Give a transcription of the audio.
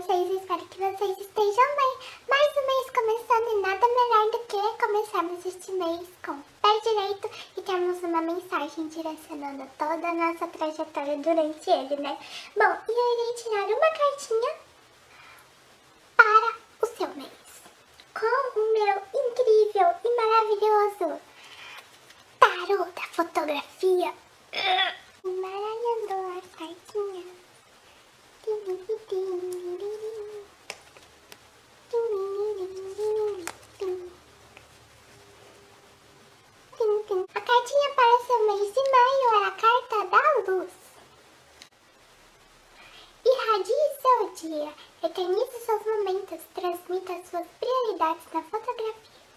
vocês? Espero que vocês estejam bem. Mais um mês começando e nada melhor do que começarmos este mês com o pé direito e termos uma mensagem direcionando toda a nossa trajetória durante ele, né? Bom, e eu irei tirar uma cartinha para o seu mês com o meu incrível e maravilhoso tarô da fotografia. Embaralhando as cartinhas. A cartinha para seu mês de maio é a carta da luz. Irradie seu dia, eternize seus momentos, transmita suas prioridades na fotografia.